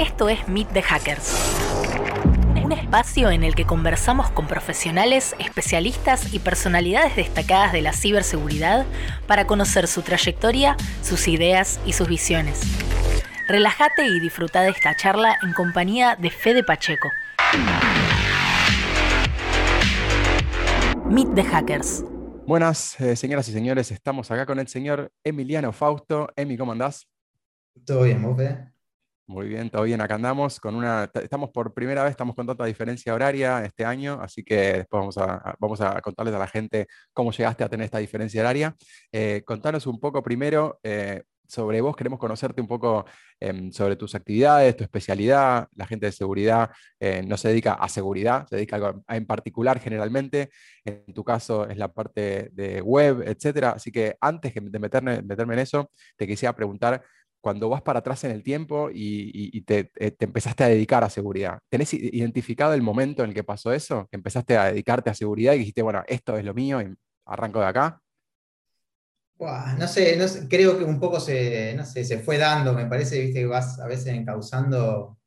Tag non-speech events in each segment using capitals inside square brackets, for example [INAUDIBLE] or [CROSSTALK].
Esto es Meet the Hackers. Un espacio en el que conversamos con profesionales, especialistas y personalidades destacadas de la ciberseguridad para conocer su trayectoria, sus ideas y sus visiones. Relájate y disfruta de esta charla en compañía de Fede Pacheco. Meet the Hackers. Buenas, eh, señoras y señores, estamos acá con el señor Emiliano Fausto. Emi, ¿cómo andás? Todo bien, ¿vos, Fede? Muy bien, todo bien. Acá andamos con una. Estamos por primera vez, estamos con tanta diferencia horaria este año, así que después vamos a, vamos a contarles a la gente cómo llegaste a tener esta diferencia horaria. Eh, contanos un poco primero eh, sobre vos, queremos conocerte un poco em, sobre tus actividades, tu especialidad. La gente de seguridad eh, no se dedica a seguridad, se dedica a en particular generalmente. En tu caso es la parte de web, etcétera. Así que antes de meterme, meterme en eso, te quisiera preguntar cuando vas para atrás en el tiempo y, eh, te, empezaste a dedicar a seguridad, ¿tenés identificado el momento en el que pasó eso? Que empezaste a dedicarte a seguridad y dijiste, bueno, esto es lo mío y arranco de acá. no, sé, creo que un poco se, se fue dando, me parece, viste, que vas a veces encauzando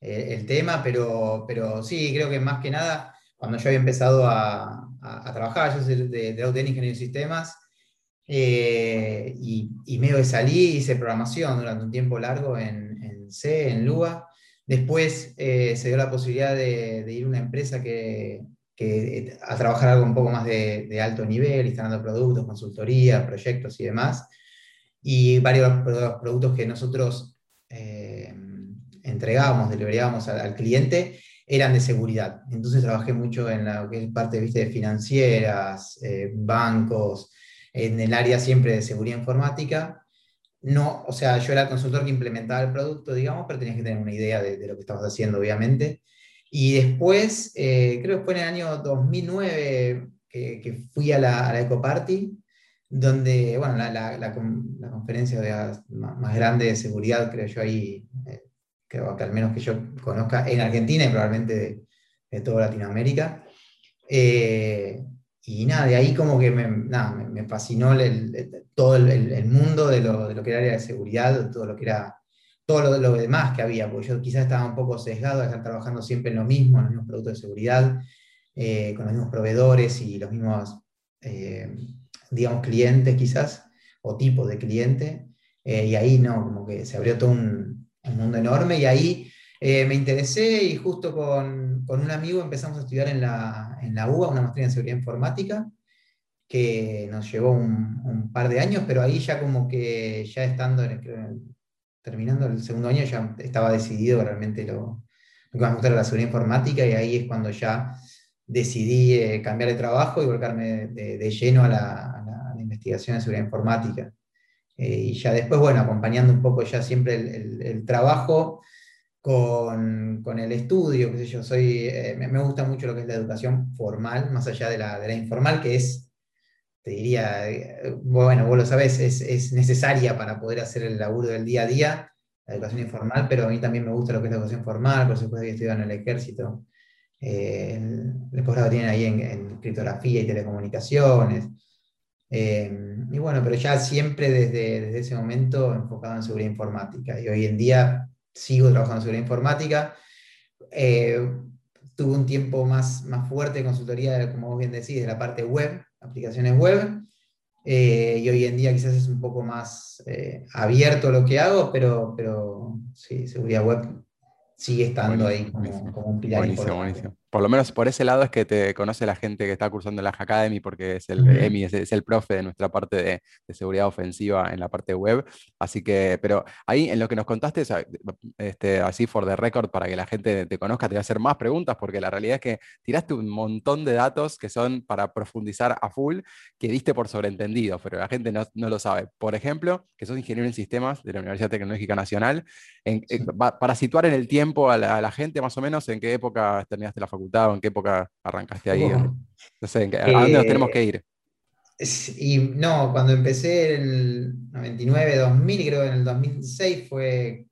eh, el tema, pero, pero sí, creo que más que nada, cuando yo había empezado a, trabajar, yo soy de, de, de Ingeniero de Sistemas, eh, y, y, medio que salí, hice programación durante un tiempo largo en, C, en Lua. Después eh, se dio la posibilidad de, ir a una empresa que, a trabajar algo un poco más de, alto nivel, instalando productos, consultoría, proyectos y demás. Y varios productos que nosotros eh, entregábamos, deliberábamos al, cliente, eran de seguridad. Entonces trabajé mucho en la que parte ¿viste? de financieras, bancos, en el área siempre de seguridad informática. No, o sea, yo era el consultor que implementaba el producto, digamos, pero tenías que tener una idea de, lo que estabas haciendo, obviamente. Y después, eh, creo que fue en el año 2009 que, fui a la, a la EcoParty, donde, bueno, la, la, conferencia más grande de seguridad, creo yo, ahí, eh, creo que al menos que yo conozca en Argentina y probablemente de, de toda Latinoamérica. Eh, y nada, de ahí como que me, nada, me, fascinó todo el, mundo de lo, de lo, que era área de seguridad, todo lo que era, todo lo, demás que había, porque yo quizás estaba un poco sesgado de estar trabajando siempre en lo mismo, en los mismos productos de seguridad, eh, con los mismos proveedores y los mismos, eh, digamos, clientes quizás, o tipos de cliente, eh, y ahí no, como que se abrió todo un, un mundo enorme, y ahí me interesé y justo con, con un amigo empezamos a estudiar en la, en la UBA, una maestría en seguridad informática, que nos llevó un, par de años, pero ahí ya como que ya estando, terminando el segundo año, ya estaba decidido realmente lo, que más me gustaba la seguridad informática y ahí es cuando ya decidí eh, cambiar de trabajo y volcarme de, lleno a la, investigación en seguridad informática. Eh, y ya después, bueno, acompañando un poco ya siempre el, el trabajo con, con, el estudio, qué sé yo, soy, eh, me, gusta mucho lo que es la educación formal, más allá de la, de la informal, que es, te diría, eh, bueno, vos lo sabés, es, es, necesaria para poder hacer el laburo del día a día, la educación informal, pero a mí también me gusta lo que es la educación formal, por supuesto que estudiado en el ejército. Eh, el, posgrado tienen ahí en, criptografía y telecomunicaciones. y bueno, pero ya siempre desde, desde ese momento enfocado en seguridad informática. Y hoy en día sigo trabajando en seguridad informática. Eh, tuve un tiempo más, más fuerte de consultoría, como vos bien decís, de la parte web, aplicaciones web. Eh, y hoy en día quizás es un poco más eh, abierto lo que hago, pero, pero sí, seguridad web sigue estando ahí como, como, un pilar buenísimo, buenísimo por lo menos por ese lado es que te conoce la gente que está cursando la Academy, porque es el EMI, es, el profe de nuestra parte de, seguridad ofensiva en la parte web. Así que, pero ahí en lo que nos contaste, este, así for the record, para que la gente te conozca, te voy a hacer más preguntas, porque la realidad es que tiraste un montón de datos que son para profundizar a full, que diste por sobreentendido, pero la gente no, lo sabe. Por ejemplo, que sos ingeniero en sistemas de la Universidad Tecnológica Nacional, para situar en el tiempo a la, a la gente, más o menos, ¿en qué época terminaste la facultad? O en qué época arrancaste ahí? No sé, ¿a dónde nos tenemos que ir? Y no, cuando empecé en el 99, 2000, creo que en el 2006 fue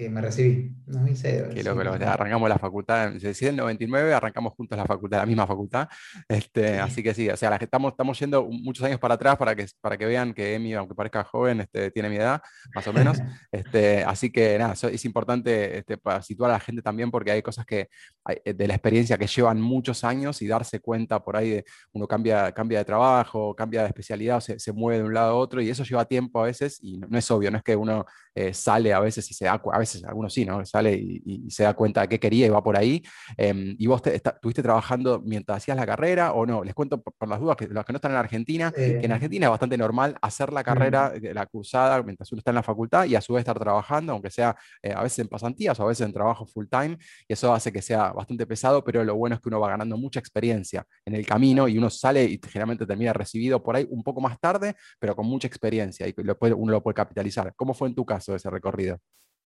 que me recibí. 2006. Qué loco, arrancamos la facultad, se decide en 99, arrancamos juntos la facultad, la misma facultad. Este, Así que sí, o sea, estamos, estamos yendo muchos años para atrás para que, para que vean que Emi, aunque parezca joven, este, tiene mi edad, más o menos. [LAUGHS] Este, así que nada, es importante este, para situar a la gente también porque hay cosas que eh, de la experiencia que llevan muchos años y darse cuenta por ahí de uno cambia, cambia de trabajo, cambia de especialidad, o se, se mueve de un lado a otro y eso lleva tiempo a veces y no, es obvio, no es que uno eh, sale a veces y se da, a veces algunos sí, ¿no? Sale y, se da cuenta de qué quería y va por ahí. Em, ¿Y vos estuviste trabajando mientras hacías la carrera o no? Les cuento por, las dudas que los que no están en Argentina, que en Argentina es bastante normal hacer la carrera, la cursada, mientras uno está en la facultad y a su vez estar trabajando, aunque sea eh, a veces en pasantías o a veces en trabajo full time, y eso hace que sea bastante pesado, pero lo bueno es que uno va ganando mucha experiencia en el camino y uno sale y generalmente termina recibido por ahí un poco más tarde, pero con mucha experiencia y uno lo puede capitalizar. ¿Cómo fue en tu caso ese recorrido?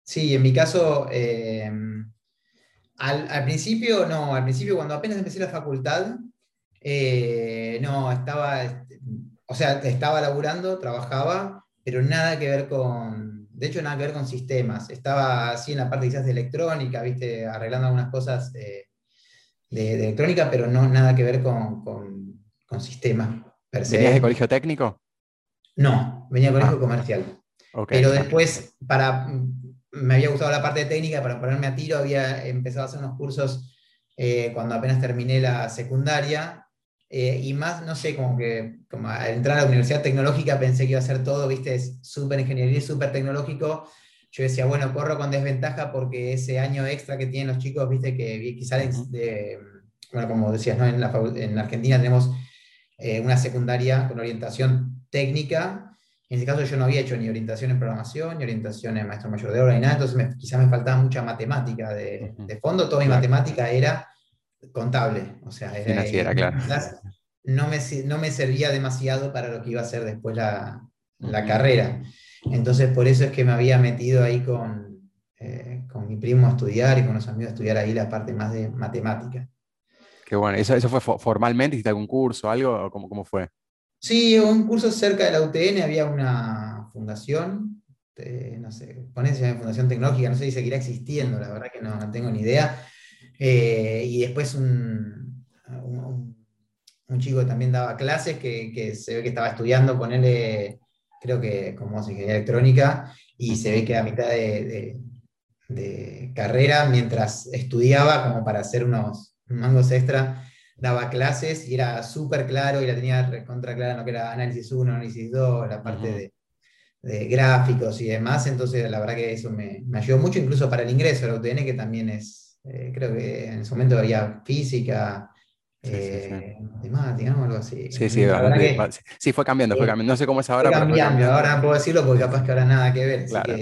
Sí, en mi caso, eh, al, principio, no, al principio cuando apenas empecé la facultad, eh, no, estaba, o sea, estaba laburando, trabajaba, pero nada que ver con, de hecho, nada que ver con sistemas. Estaba así en la parte quizás de electrónica, viste, arreglando algunas cosas de, electrónica, pero no nada que ver con, con, sistemas. ¿Venías de colegio técnico? No, venía de colegio ah. comercial. Pero después, para, me había gustado la parte técnica, para ponerme a tiro, había empezado a hacer unos cursos eh, cuando apenas terminé la secundaria. Eh, y más, no sé, como que como al entrar a la universidad tecnológica pensé que iba a ser todo, viste, súper ingeniería, súper tecnológico. Yo decía, bueno, corro con desventaja porque ese año extra que tienen los chicos, viste, que quizás de, bueno, como decías, ¿no? en, la, en Argentina tenemos eh, una secundaria con orientación técnica en ese caso yo no había hecho ni orientación en programación, ni orientación en maestro mayor de obra, ni nada, entonces quizás me faltaba mucha matemática de, fondo, toda mi matemática era contable, o sea, financiera, claro. No me, no me servía demasiado para lo que iba a ser después la, la carrera. Entonces por eso es que me había metido ahí con, eh, con mi primo a estudiar y con los amigos a estudiar ahí la parte más de matemática. Qué bueno, ¿eso, eso fue formalmente? ¿Hiciste algún curso, algo? ¿Cómo, cómo fue? Sí, un curso cerca de la UTN había una fundación, no sé, ponencia de Fundación Tecnológica, no sé si seguirá existiendo, la verdad que no, tengo ni idea. Eh, y después un, un, chico también daba clases que, se ve que estaba estudiando, ponerle, creo que como ingeniería electrónica, y se ve que a mitad de, de carrera, mientras estudiaba, como para hacer unos mangos extra, daba clases y era súper claro y la tenía contra clara lo que era análisis 1, análisis 2, la parte de, gráficos y demás. Entonces, la verdad que eso me, ayudó mucho, incluso para el ingreso a la UTN, que también es, eh, creo que en ese momento había física. Eh, matemática, algo así. Sí, sí, sí, fue cambiando, fue cambiando. No sé cómo es ahora. Fue cambiando, ahora no puedo decirlo porque capaz que ahora nada que ver. Claro.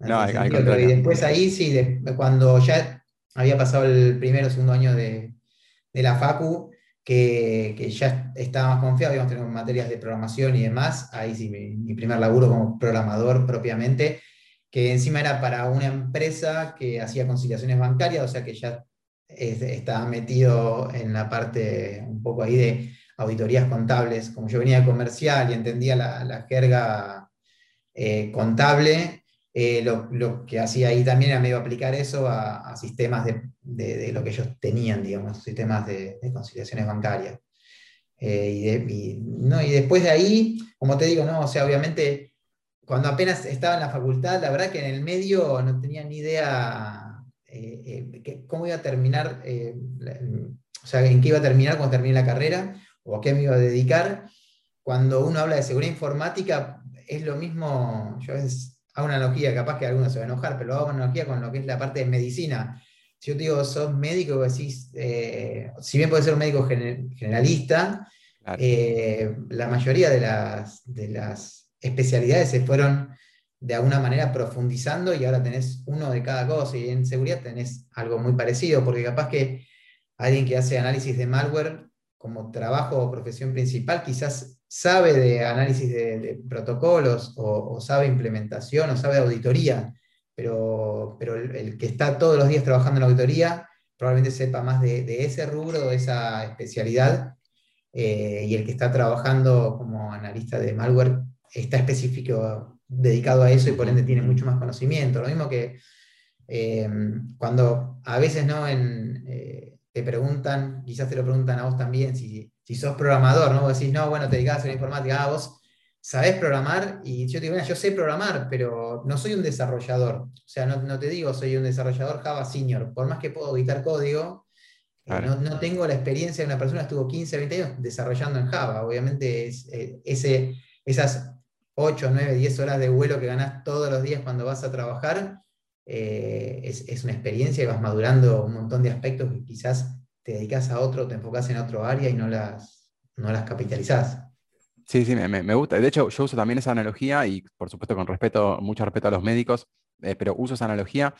no, y después ahí sí, cuando ya había pasado el primero o segundo año de, de la Facu, que, ya estaba más confiado, habíamos tenido materias de programación y demás, ahí sí, mi, primer laburo como programador propiamente, que encima era para una empresa que hacía conciliaciones bancarias, o sea que ya estaba metido en la parte un poco ahí de auditorías contables, como yo venía de comercial y entendía la, jerga eh, contable, eh, lo, que hacía ahí también era medio aplicar eso a, sistemas de, lo que ellos tenían, digamos, sistemas de, conciliaciones bancarias. Eh, y, no, y después de ahí, como te digo, no, o sea, obviamente, cuando apenas estaba en la facultad, la verdad que en el medio no tenía ni idea eh, cómo iba a terminar, o sea, en qué iba a terminar cuando terminé la carrera o a qué me iba a dedicar. Cuando uno habla de seguridad informática, es lo mismo, yo a veces hago una analogía, capaz que algunos se va a enojar, pero hago una analogía con lo que es la parte de medicina. Si yo te digo, sos médico, decís, eh, si bien puedes ser un médico generalista, eh, la mayoría de las, de las especialidades se fueron de alguna manera profundizando y ahora tenés uno de cada cosa y en seguridad tenés algo muy parecido, porque capaz que alguien que hace análisis de malware como trabajo o profesión principal quizás sabe de análisis de, protocolos o, sabe implementación o sabe auditoría, pero, pero el, que está todos los días trabajando en la auditoría probablemente sepa más de, ese rubro, de esa especialidad, eh, y el que está trabajando como analista de malware está específico dedicado a eso y por ende tiene mucho más conocimiento. Lo mismo que eh, cuando a veces ¿no? En, eh, te preguntan, quizás te lo preguntan a vos también, si, si sos programador, ¿no? Vos decís, no, bueno, te dedicás a la informática, ah, vos sabés programar, y yo te digo, yo sé programar, pero no soy un desarrollador. O sea, no, no te digo soy un desarrollador Java senior, por más que puedo editar código, eh, no, tengo la experiencia de una persona que estuvo 15, 20 años desarrollando en Java. Obviamente es, ese, esas 8, 9, 10 horas de vuelo que ganas todos los días cuando vas a trabajar, eh, es, una experiencia y vas madurando un montón de aspectos que quizás te dedicas a otro, te enfocas en otro área y no las, no las capitalizás. Sí, sí, me, gusta. De hecho, yo uso también esa analogía y por supuesto con respeto, mucho respeto a los médicos, eh, pero uso esa analogía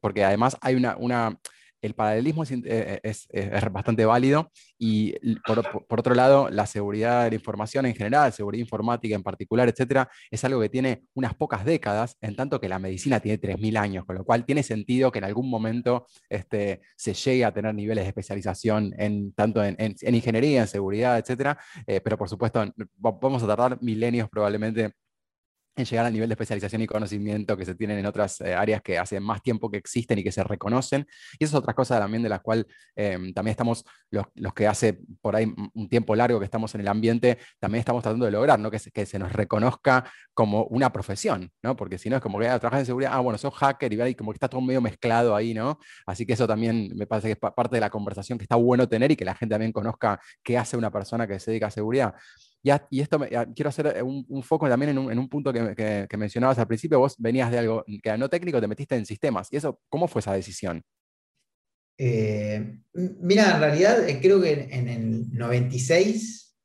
porque además hay una, una el paralelismo eh, es, bastante válido y por, otro lado, la seguridad de la información en general, seguridad informática en particular, etcétera, es algo que tiene unas pocas décadas, en tanto que la medicina tiene 3.000 años, con lo cual tiene sentido que en algún momento este, se llegue a tener niveles de especialización en, tanto en, ingeniería, en seguridad, etcétera, eh, pero por supuesto vamos a tardar milenios probablemente en llegar al nivel de especialización y conocimiento que se tienen en otras eh, áreas que hace más tiempo que existen y que se reconocen. Y esa es otra cosa también de la cual em, también estamos, los, que hace por ahí un tiempo largo que estamos en el ambiente, también estamos tratando de lograr, ¿no? que, se, que se nos reconozca como una profesión, ¿no? porque si no es como que ah, trabajas en seguridad, ah, bueno, sos hacker y, y como que está todo medio mezclado ahí, ¿no? Así que eso también me parece que es parte de la conversación que está bueno tener y que la gente también conozca qué hace una persona que se dedica a seguridad. Y, esto quiero hacer eh, un, foco también en un, punto que, mencionabas al principio. Vos venías de algo que era no técnico, te metiste en sistemas. ¿Y eso cómo fue esa decisión? Eh, mira, en realidad eh, creo que en, el 96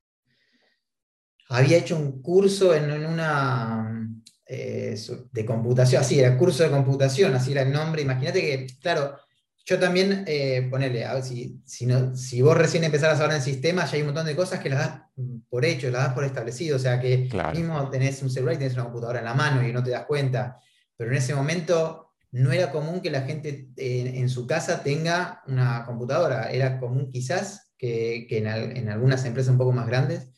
había hecho un curso en, una de computación, así era curso de computación, así era el nombre. Imagínate que, claro, yo también, eh, ponele, a ver, si, si, vos recién empezás a hablar en sistemas, ya hay un montón de cosas que las das por hecho, las das por establecido. O sea que mismo tenés un celular y tenés una computadora en la mano y no te das cuenta. Pero en ese momento no era común que la gente en, su casa tenga una computadora. Era común quizás que, en, algunas empresas un poco más grandes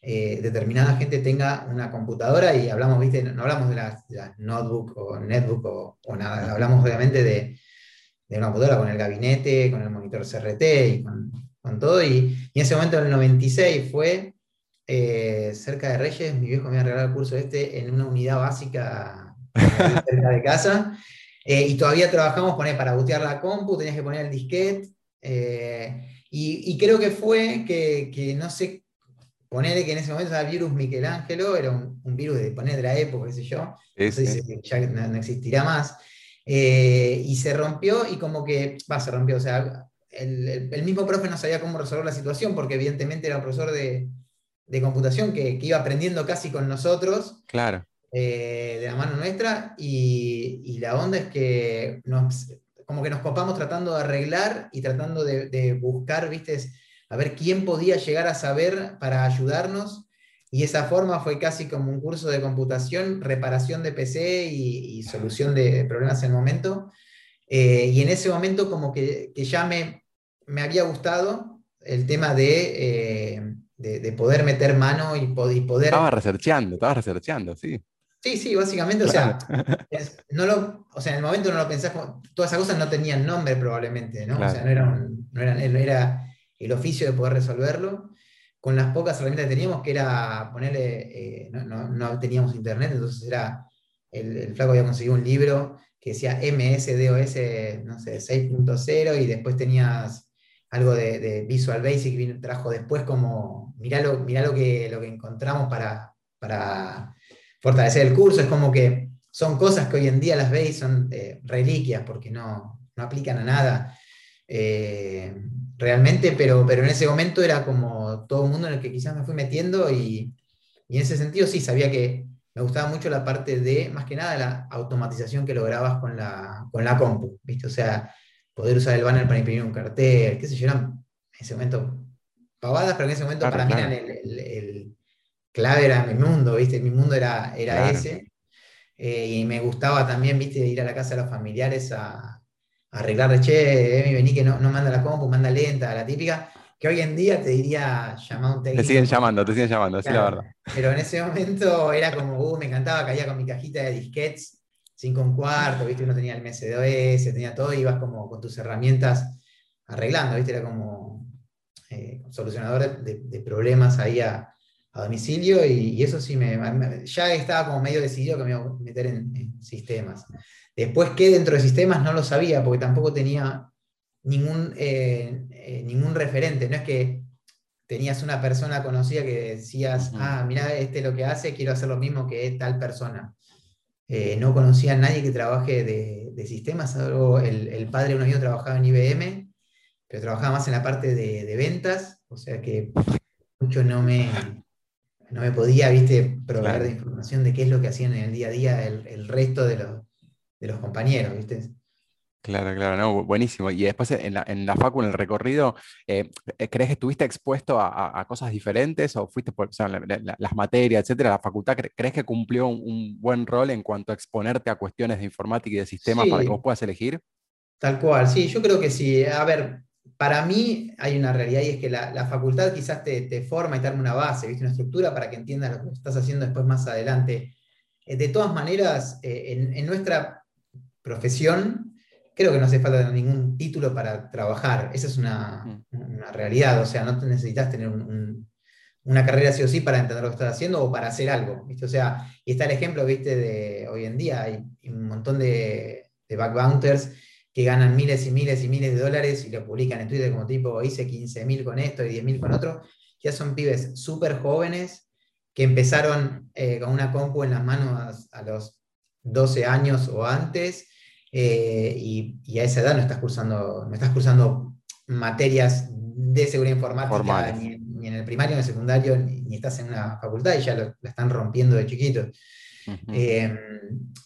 eh, determinada gente tenga una computadora y hablamos, viste, no, hablamos de las, notebook o netbook o, o nada, hablamos obviamente de de una computadora con el gabinete, con el monitor CRT y con, todo. Y, en ese momento, en el 96, fue eh, cerca de Reyes, mi viejo me había regalado el curso este en una unidad básica [LAUGHS] cerca de casa. Eh, y todavía trabajamos poner, para bootear la compu, tenías que poner el disquete. Eh, y, creo que fue que, no sé, ponerle que en ese momento era el virus Michelangelo, era un, virus de poner de la época, qué sé yo. ya no existirá más. Eh, y se rompió y como que, va, se rompió, o sea, el, mismo profe no sabía cómo resolver la situación porque evidentemente era un profesor de, computación que, iba aprendiendo casi con nosotros. Claro. Eh, de la mano nuestra y, la onda es que nos, como que nos copamos tratando de arreglar y tratando de, de buscar, viste, a ver quién podía llegar a saber para ayudarnos y esa forma fue casi como un curso de computación, reparación de PC y, solución de problemas en el momento. Eh, y en ese momento como que, ya me, me, había gustado el tema de, eh, de, poder meter mano y, poder... Estaba researchando, estaba researchando, sí. Sí, sí, básicamente, o sea, [LAUGHS] no lo, o sea, en el momento no lo pensás, todas esas cosas no tenían nombre probablemente, ¿no? O sea, no era, no era, no era el oficio de poder resolverlo con las pocas herramientas que teníamos, que era ponerle, eh, no, teníamos internet, entonces era, el, flaco había conseguido un libro que decía MSDOS, no sé, 6.0, y después tenías algo de, Visual Basic, que trajo después como, mirá lo, lo, que, lo que encontramos para, para fortalecer el curso, es como que son cosas que hoy en día las veis, son eh, reliquias, porque no, aplican a nada. Eh, realmente, pero, pero en ese momento era como todo el mundo en el que quizás me fui metiendo y, en ese sentido sí, sabía que me gustaba mucho la parte de, más que nada, la automatización que lograbas con la, con la compu, ¿viste? O sea, poder usar el banner para imprimir un cartel, qué sé yo, eran en ese momento pavadas, pero en ese momento para mí eran el, clave era mi mundo, ¿viste? Mi mundo era, era ese. Eh, y me gustaba también, ¿viste? Ir a la casa de los familiares a, arreglar, che, Emi, vení que no, no manda la compu, manda lenta, la típica. que hoy en día te diría llamar un técnico. Te siguen llamando, te siguen llamando, así la verdad. Pero en ese momento era como, uh, me encantaba, caía con mi cajita de disquets, 5 un cuarto, ¿viste? Uno tenía el MS2S, tenía todo, y ibas como con tus herramientas arreglando, ¿viste? Era como eh, solucionador de, problemas ahí a, domicilio, y, eso sí, me, ya estaba como medio decidido que me iba a meter en, sistemas. Después, ¿qué dentro de sistemas? No lo sabía, porque tampoco tenía ningún, eh, eh, ningún referente. No es que tenías una persona conocida que decías, ah, mira, este es lo que hace, quiero hacer lo mismo que tal persona. Eh, no conocía a nadie que trabaje de, sistemas, algo, el, padre de uno mío trabajaba en IBM, pero trabajaba más en la parte de, ventas, o sea que mucho no me, no me podía, viste, proveer de información de qué es lo que hacían en el día a día el, resto de los, de los compañeros, viste. Claro, claro, no, buenísimo. Y después en la, en la facu, en el recorrido, eh, eh, ¿crees que estuviste expuesto a, cosas diferentes o fuiste por las materias, etcétera? ¿La facultad crees que cumplió un, buen rol en cuanto a exponerte a cuestiones de informática y de sistemas para que vos puedas elegir? Tal cual, sí, yo creo que sí. A ver, para mí hay una realidad y es que la, facultad quizás te, forma y te arma una base, ¿viste? una estructura para que entiendas lo que estás haciendo después más adelante. Eh, de todas maneras, en, en nuestra profesión, creo que no hace falta ningún título para trabajar. Esa es una, mm. realidad. O sea, no necesitas tener una carrera sí o sí para entender lo que estás haciendo o para hacer algo. O sea, y está el ejemplo, ¿viste? De hoy en día hay un montón de, de backbounters que ganan miles y miles y miles de dólares y lo publican en Twitter como tipo, hice 15 mil con esto y 10 mil con otro. Ya son pibes súper jóvenes que empezaron eh, con una compu en las manos a los 12 años o antes eh, y, a esa edad no estás cursando, no estás cursando materias de seguridad informática ni, en el primario, ni en el secundario, ni, estás en una facultad y ya lo, la están rompiendo de chiquitos. Eh,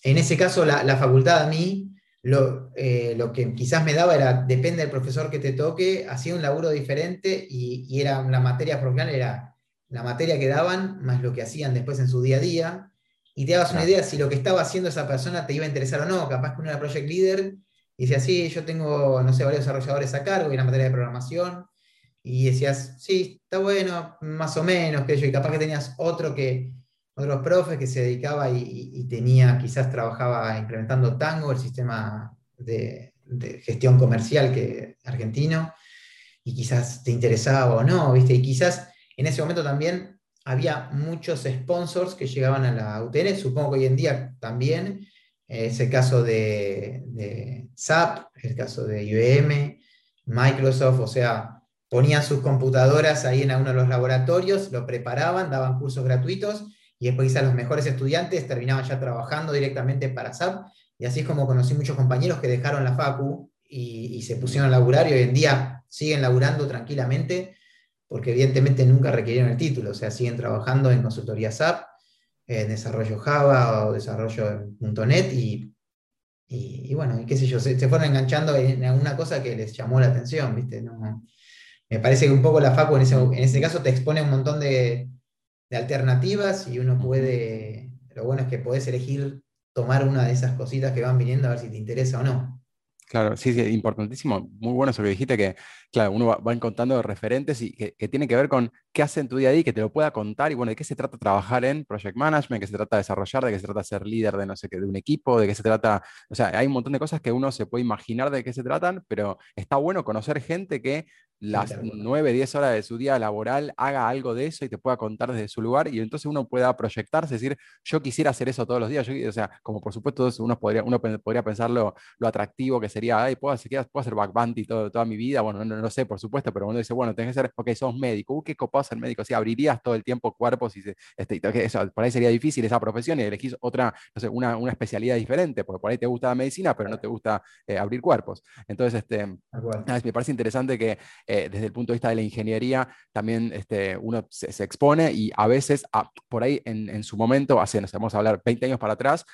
en ese caso, la, facultad a mí, lo, eh, lo, que quizás me daba era, depende del profesor que te toque, hacía un laburo diferente y, y era la materia profesional, era la materia que daban más lo que hacían después en su día a día y te hagas una idea si lo que estaba haciendo esa persona te iba a interesar o no. Capaz que uno era project leader y decía, sí, yo tengo, no sé, varios desarrolladores a cargo y una materia de programación. Y decías, sí, está bueno, más o menos, que yo. Y capaz que tenías otro que, otros profes que se dedicaba y, tenía, quizás trabajaba implementando Tango, el sistema de, de, gestión comercial que, argentino, y quizás te interesaba o no, ¿viste? Y quizás en ese momento también había muchos sponsors que llegaban a la UTN, supongo que hoy en día también, es el caso de, SAP, el caso de IBM, Microsoft, o sea, ponían sus computadoras ahí en alguno de los laboratorios, lo preparaban, daban cursos gratuitos y después quizás los mejores estudiantes terminaban ya trabajando directamente para SAP. Y así es como conocí muchos compañeros que dejaron la FACU y, se pusieron a laburar y hoy en día siguen laburando tranquilamente porque evidentemente nunca requirieron el título, o sea, siguen trabajando en consultoría SAP, en desarrollo Java o desarrollo en .NET y, y, bueno, y qué sé yo, se, fueron enganchando en alguna cosa que les llamó la atención, ¿viste? me parece que un poco la FACU en ese, en ese caso te expone un montón de, de alternativas y uno puede, lo bueno es que podés elegir tomar una de esas cositas que van viniendo a ver si te interesa o no. Claro, sí, sí, importantísimo. Muy bueno eso que dijiste, que claro, uno va, encontrando referentes y que, que, tiene que ver con qué hace en tu día a día y que te lo pueda contar y bueno, de qué se trata trabajar en project management, de qué se trata desarrollar, de qué se trata ser líder de no sé qué, de un equipo, de qué se trata, o sea, hay un montón de cosas que uno se puede imaginar de qué se tratan, pero está bueno conocer gente que las 9, 10 horas de su día laboral haga algo de eso y te pueda contar desde su lugar y entonces uno pueda proyectarse, decir, yo quisiera hacer eso todos los días, o sea, como por supuesto uno podría, uno podría pensar lo, atractivo que sería, ay, puedo hacer, puedo hacer back todo, toda mi vida, bueno, no, no, sé, por supuesto, pero uno dice, bueno, tenés que ser, ok, sos médico, uh, qué copado ser médico, o abrirías todo el tiempo cuerpos y se, este, eso, por ahí sería difícil esa profesión y elegís otra, no sé, una, una, especialidad diferente, porque por ahí te gusta la medicina, pero no te gusta eh, abrir cuerpos. Entonces, este, me parece interesante que eh, desde el punto de vista de la ingeniería también este, uno se, expone y a veces, por ahí en, su momento, hace, nos vamos a hablar 20 años para atrás,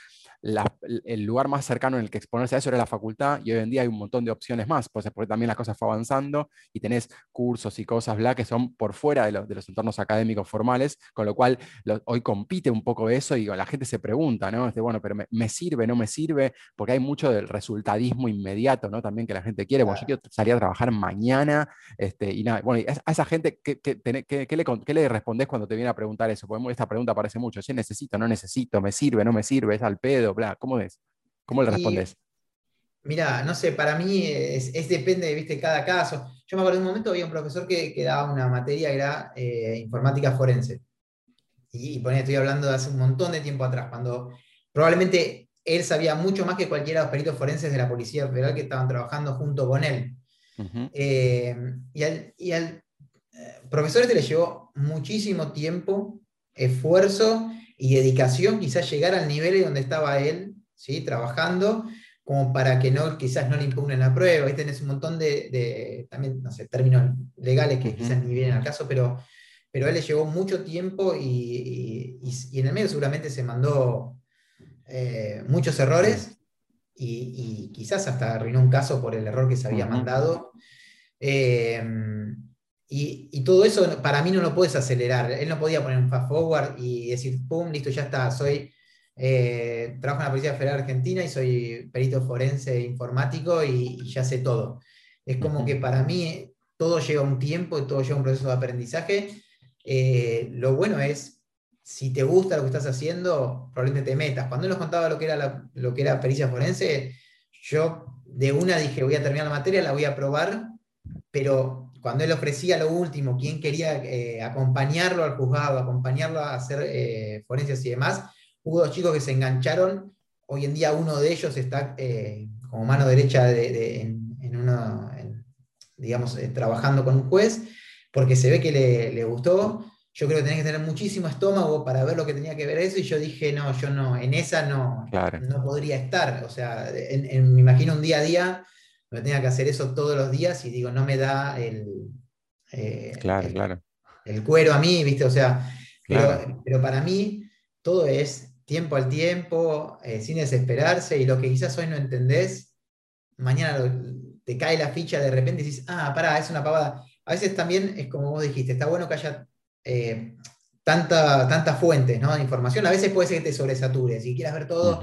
el lugar más cercano en el que exponerse a eso era la facultad y hoy en día hay un montón de opciones más, pues, porque también las cosas fue avanzando y tenés cursos y cosas bla, que son por fuera de, de los entornos académicos formales, con lo cual hoy compite un poco eso y la gente se pregunta, ¿no? Este, bueno, pero me, sirve, no me sirve, porque hay mucho del resultadismo inmediato, ¿no? También que la gente quiere, bueno, yo quiero salir a trabajar mañana, este, y nada, bueno, a esa gente, ¿qué, qué, le, ¿qué, le, respondés cuando te viene a preguntar eso? Porque esta pregunta aparece mucho, si necesito, no necesito, me sirve, no me sirve, es al pedo, bla, ¿cómo es? ¿Cómo le respondes? Mira, no sé, para mí es, depende, viste, cada caso. Yo me acuerdo de un momento había un profesor que, que daba una materia que era eh, informática forense. Y, y estoy hablando de hace un montón de tiempo atrás, cuando probablemente él sabía mucho más que cualquiera de los peritos forenses de la Policía Federal que estaban trabajando junto con él. Eh, y al, y al eh, profesor este le llevó muchísimo tiempo, esfuerzo y dedicación, quizás llegar al nivel donde estaba él, ¿sí? trabajando, como para que no, quizás no le impugnen la prueba. Ahí tenés un montón de, también, no sé, términos legales que quizás ni vienen al caso, pero, pero a él le llevó mucho tiempo y, y, en el medio seguramente se mandó eh, muchos errores y, quizás hasta arruinó un caso por el error que se había mandado. Eh, y, todo eso para mí no lo puedes acelerar. Él no podía poner un fast forward y decir, pum, listo, ya está, soy, eh, trabajo en la Policía Federal Argentina y soy perito forense informático y, ya sé todo. Es como que para mí todo lleva un tiempo y todo lleva un proceso de aprendizaje. Eh, lo bueno es, si te gusta lo que estás haciendo, probablemente te metas. Cuando él nos contaba lo que era, lo que era pericia forense, yo de una dije, voy a terminar la materia, la voy a probar, pero cuando él ofrecía lo último, quién quería eh, acompañarlo al juzgado, acompañarlo a hacer eh, forencias y demás, hubo dos chicos que se engancharon. Hoy en día uno de ellos está eh, como mano derecha en, uno, digamos, trabajando con un juez, porque se ve que le, gustó. Yo creo que tenía que tener muchísimo estómago para ver lo que tenía que ver eso, y yo dije, no, yo no, en esa no, no podría estar. O sea, me imagino un día a día me tenga que hacer eso todos los días y digo, no me da el, eh, claro, claro. el cuero a mí, ¿viste? O sea, pero, para mí todo es tiempo al tiempo, eh, sin desesperarse, y lo que quizás hoy no entendés, mañana te cae la ficha de repente y dices, ah, pará, es una pavada. A veces también es como vos dijiste, está bueno que haya eh, tanta, tantas fuentes ¿no? de información. A veces puede ser que te sobresatures y quieras ver todo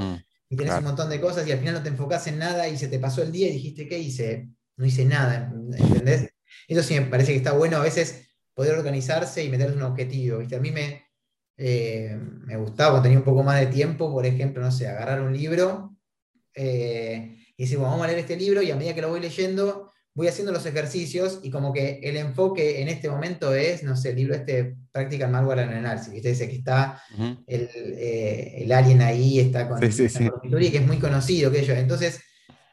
y tenés un montón de cosas y al final no te enfocás en nada y se te pasó el día y dijiste, ¿qué hice? No hice nada, ¿entendés? Eso sí me parece que está bueno a veces poder organizarse y meterse un objetivo, ¿viste? A mí me, eh, me gustaba cuando tenía un poco más de tiempo, por ejemplo, no sé, agarrar un libro eh, y decir, bueno, vamos a leer este libro y a medida que lo voy leyendo, voy haciendo los ejercicios y como que el enfoque en este momento es, no sé, el libro este, Practical Malware Analysis, ¿viste? Dice que está eh, el, alien ahí, está con sí, que es muy conocido que ellos. Entonces,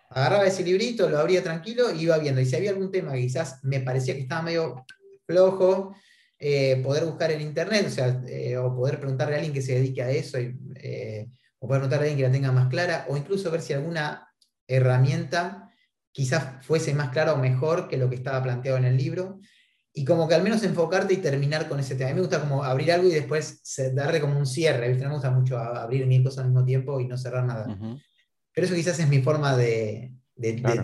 agarraba ese librito, lo abría tranquilo y iba viendo. Y si había algún tema que quizás me parecía que estaba medio flojo, eh, poder buscar en internet, o sea, eh, o poder preguntarle a alguien que se dedique a eso, y, o poder preguntarle a alguien que la tenga más clara, o incluso ver si alguna herramienta quizás fuese más claro o mejor que lo que estaba planteado en el libro. Y como que al menos enfocarte y terminar con ese tema. A mí me gusta como abrir algo y después darle como un cierre. ¿viste? No me gusta mucho abrir mil cosas al mismo tiempo y no cerrar nada. Pero eso quizás es mi forma de,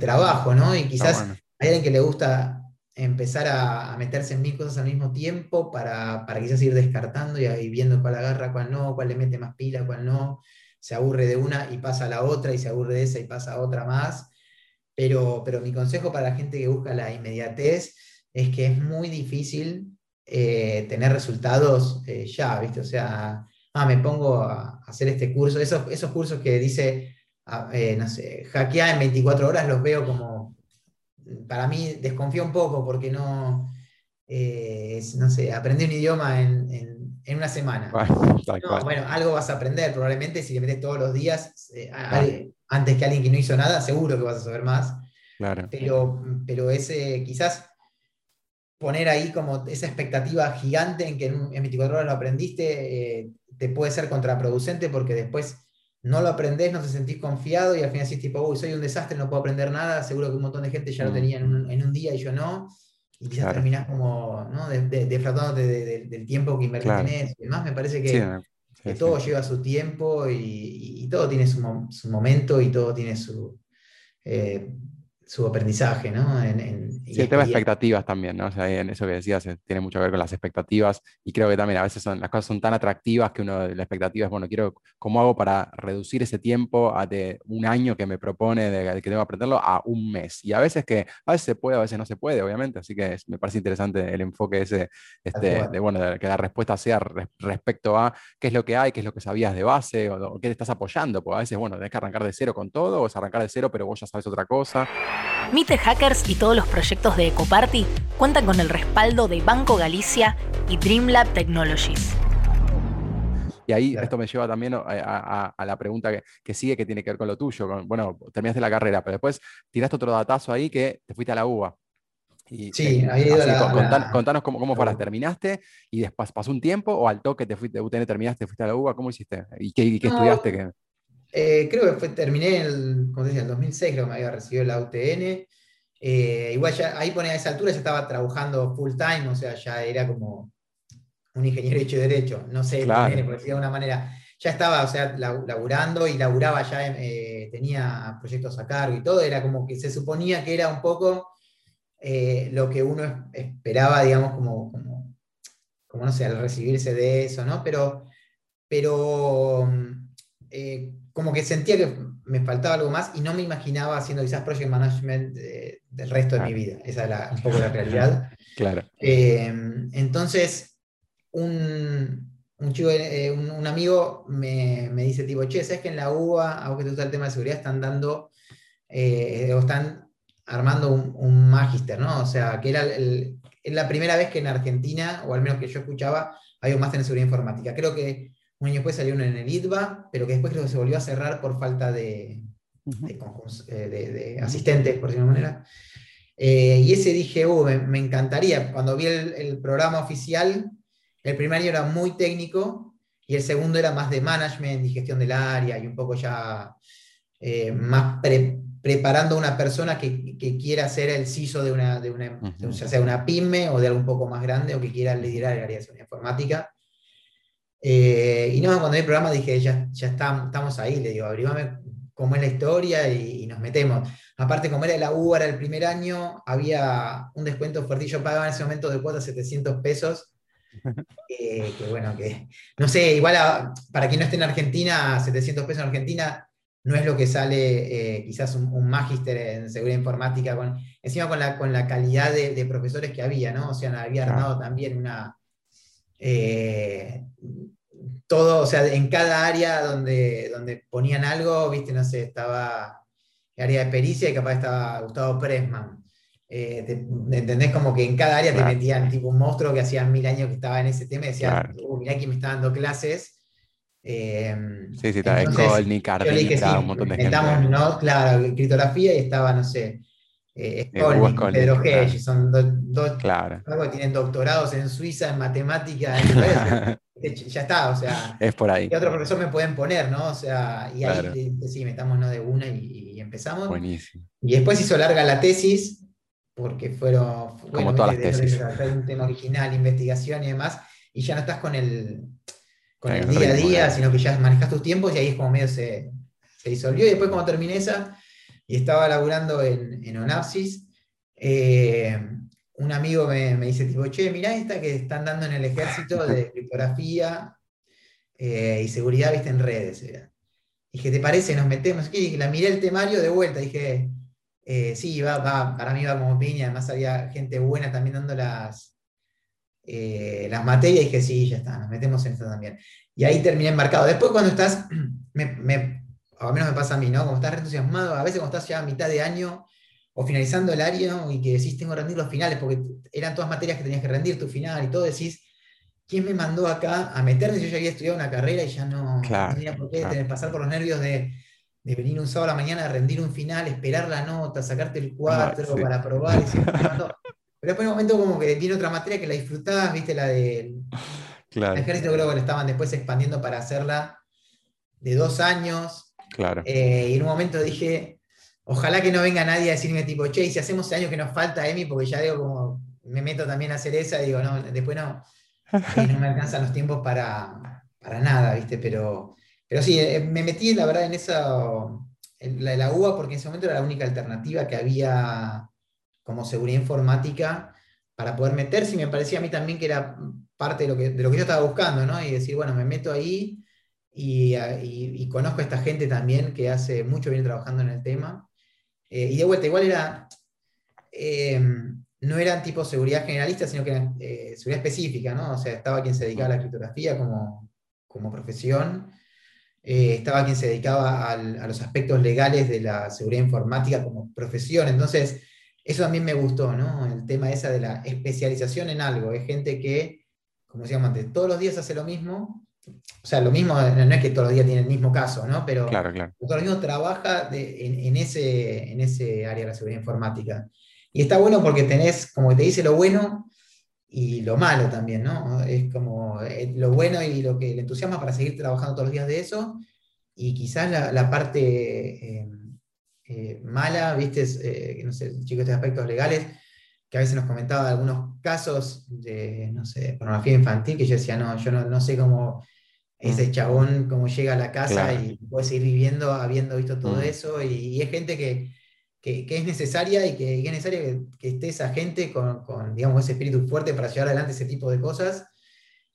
trabajo, ¿no? Y quizás hay alguien que le gusta empezar a, meterse en mil cosas al mismo tiempo para, para quizás ir descartando y, y, viendo cuál agarra, cuál no, cuál le mete más pila, cuál no. Se aburre de una y pasa a la otra y se aburre de esa y pasa a otra más pero, pero mi consejo para la gente que busca la inmediatez es que es muy difícil eh, tener resultados eh, ya, ¿viste? O sea, ah, me pongo a hacer este curso, esos, esos cursos que dice, ah, eh, no sé, hackear en 24 horas los veo como, para mí desconfío un poco porque no, no sé, aprendí un idioma en, una semana. Bueno, algo vas a aprender probablemente si le metes todos los días antes que alguien que no hizo nada, seguro que vas a saber más. Claro. Pero, pero ese, quizás poner ahí como esa expectativa gigante en que en, 24 horas lo aprendiste, eh, te puede ser contraproducente porque después no lo aprendés, no te sentís confiado y al final decís tipo, uy, soy un desastre, no puedo aprender nada, seguro que un montón de gente ya lo mm. tenía en un, día y yo no, y quizás terminás como ¿no? de, de, del tiempo que invertís en eso y demás, me parece que que todo lleva su tiempo y, todo tiene su, momento y todo tiene su, eh, su aprendizaje, ¿no? En, sí, el tema de expectativas también, ¿no? O sea, en eso que decías eh, tiene mucho que ver con las expectativas y creo que también a veces son, las cosas son tan atractivas que uno, la expectativa es, bueno, quiero, ¿cómo hago para reducir ese tiempo a de un año que me propone de, que tengo que aprenderlo a un mes? Y a veces que, a veces se puede, a veces no se puede, obviamente, así que me parece interesante el enfoque ese, este, de, bueno, que la respuesta sea respecto a qué es lo que hay, qué es lo que sabías de base o, o qué te estás apoyando, porque a veces, bueno, tenés que arrancar de cero con todo o es arrancar de cero pero vos ya sabes otra cosa. Mite Hackers y todos los proyectos de Ecoparty cuentan con el respaldo de Banco Galicia y Dreamlab Technologies. Y ahí esto me lleva también a, la pregunta que, sigue, que tiene que ver con lo tuyo. bueno, terminaste la carrera, pero después tiraste otro datazo ahí que te fuiste a la UBA. sí, ahí ido la, contanos cómo, cómo fueras, ¿terminaste y después pasó un tiempo o al toque te fuiste de UTN terminaste, fuiste a la UBA? ¿Cómo hiciste? ¿Y qué, estudiaste? Eh, creo que terminé en el, como decía, el 2006, creo que me había recibido la UTN. Eh, igual ya ahí ponía a esa altura, ya estaba trabajando full time, o sea, ya era como un ingeniero hecho de derecho, no sé, por decir de alguna manera. Ya estaba, o sea, laburando y laburaba ya, eh, tenía proyectos a cargo y todo, era como que se suponía que era un poco lo que uno esperaba, digamos, como, como, como, no sé, al recibirse de eso, ¿no? Pero, pero como que sentía que me faltaba algo más y no me imaginaba haciendo quizás project management del resto de mi vida. Esa es un poco la [LAUGHS] realidad. Claro. Eh, entonces, un, un, chico, eh, un, amigo me, me, dice tipo, che, ¿sabes que en la UBA, aunque te gusta el tema de seguridad, están dando, eh, o están armando un, un magister, ¿no? O sea, que era la primera vez que en Argentina, o al menos que yo escuchaba, había un máster en seguridad informática. Creo que un año después salió uno en el ITBA, pero que después creo que se volvió a cerrar por falta de, de, asistentes, por decirlo de manera. Eh, y ese dije, uh, me, encantaría. Cuando vi el, programa oficial, el primer año era muy técnico y el segundo era más de management y gestión del área y un poco ya eh, más preparando a una persona que, quiera ser el CISO de una, de una ya sea una pyme o de algo un poco más grande o que quiera liderar el área de seguridad informática. Eh, y no, cuando vi el programa dije, ya, ya estamos ahí, le digo, abrívame cómo es la historia y, nos metemos. Aparte, como era la U, era el primer año, había un descuento fuerte. Yo pagaba en ese momento de cuota 700 pesos. [LAUGHS] Eh, que bueno, que no sé, igual para quien no esté en Argentina, 700 pesos en Argentina no es lo que sale eh, quizás un, un magister en seguridad informática, con, encima con la, con la calidad de, profesores que había, ¿no? O sea, había armado también una, eh, todo, o sea, en cada área donde, donde ponían algo, viste, no sé, estaba el área de pericia y capaz estaba Gustavo Pressman. Eh, ¿Entendés? Como que en cada área te metían tipo un monstruo que hacía mil años que estaba en ese tema y decían, uh, mirá quién me está dando clases. Eh, sí, sí, estaba Ecol, Nicar, un montón de gente. ¿no? Claro, criptografía y estaba, no sé, eh, Skolnick, Pedro G, son dos claro. que tienen doctorados en Suiza en matemática, [LAUGHS] ya está, o sea, es por ahí. ¿Qué otro profesor me pueden poner, no? O sea, y ahí sí, metamos de una y, empezamos. Buenísimo. Y después hizo larga la tesis, porque fueron, como todas las tesis. un tema original, investigación y demás, y ya no estás con el, con el, día a día, sino que ya manejas tus tiempos y ahí es como medio se, se disolvió. Y después cuando terminé esa y estaba laburando en, en Onapsis, eh, un amigo me, dice, tipo, che, mirá esta que están dando en el ejército de [LAUGHS] criptografía eh, y seguridad, viste, en redes. Era. Dije, ¿te parece? Nos metemos. Y la miré el temario de vuelta. Dije, eh, sí, va, va, para mí va como piña. Además había gente buena también dando las, las materias. Dije, sí, ya está, nos metemos en esto también. Y ahí terminé embarcado. Después cuando estás, [CLEARS THROAT] me, o al menos me pasa a mí, ¿no? Como estás entusiasmado, a veces cuando estás ya a mitad de año o finalizando el año y que decís tengo que rendir los finales, porque eran todas materias que tenías que rendir tu final y todo, decís, ¿quién me mandó acá a meterme si yo ya había estudiado una carrera y ya no, tenía por qué tener, pasar por los nervios de, venir un sábado a la mañana a rendir un final, esperar la nota, sacarte el cuatro para probar? [LAUGHS] Pero después en un momento como que viene otra materia que la disfrutás, viste, la del ejército creo que le estaban después expandiendo para hacerla de dos años, Eh, y en un momento dije, ojalá que no venga nadie a decirme tipo, che, si hacemos ese año que nos falta, Emi, porque ya digo como, me meto también a hacer esa, digo, no, después no, no me alcanzan los tiempos para, para nada, ¿viste? Pero, pero sí, eh, me metí, la verdad, en esa, en la, la porque en ese momento era la única alternativa que había como seguridad informática para poder meterse, y me parecía a mí también que era parte de lo que, de lo que yo estaba buscando, ¿no? Y decir, bueno, me meto ahí y, y, conozco a esta gente también que hace mucho bien trabajando en el tema. Eh, y de vuelta, igual era, eh, no eran tipo seguridad generalista, sino que eran eh, seguridad específica, ¿no? O sea, estaba quien se dedicaba a la criptografía como, como profesión, estaba quien se dedicaba a los aspectos legales de la seguridad informática como profesión. Entonces, eso también me gustó, ¿no? El tema esa de la especialización en algo. Es gente que, como decíamos antes, todos los días hace lo mismo, o sea, lo mismo, no es que todos los días tiene el mismo caso, ¿no? Pero claro, claro. todos los días trabaja en, ese, en ese área de la seguridad informática. Y está bueno porque tenés, como te dice, lo bueno y lo malo también, ¿no? Es como eh, lo bueno y lo que le entusiasma para seguir trabajando todos los días de eso, y quizás la, parte eh, eh, mala, viste, no sé, chicos de aspectos legales, que a veces nos comentaba algunos casos de, no sé, pornografía infantil, que yo decía, no, yo no, sé cómo ese chabón, cómo llega a la casa y puede seguir viviendo habiendo visto todo mm. eso, y, es gente que, es necesaria y que, es necesaria que, esté esa gente con, digamos, ese espíritu fuerte para llevar adelante ese tipo de cosas.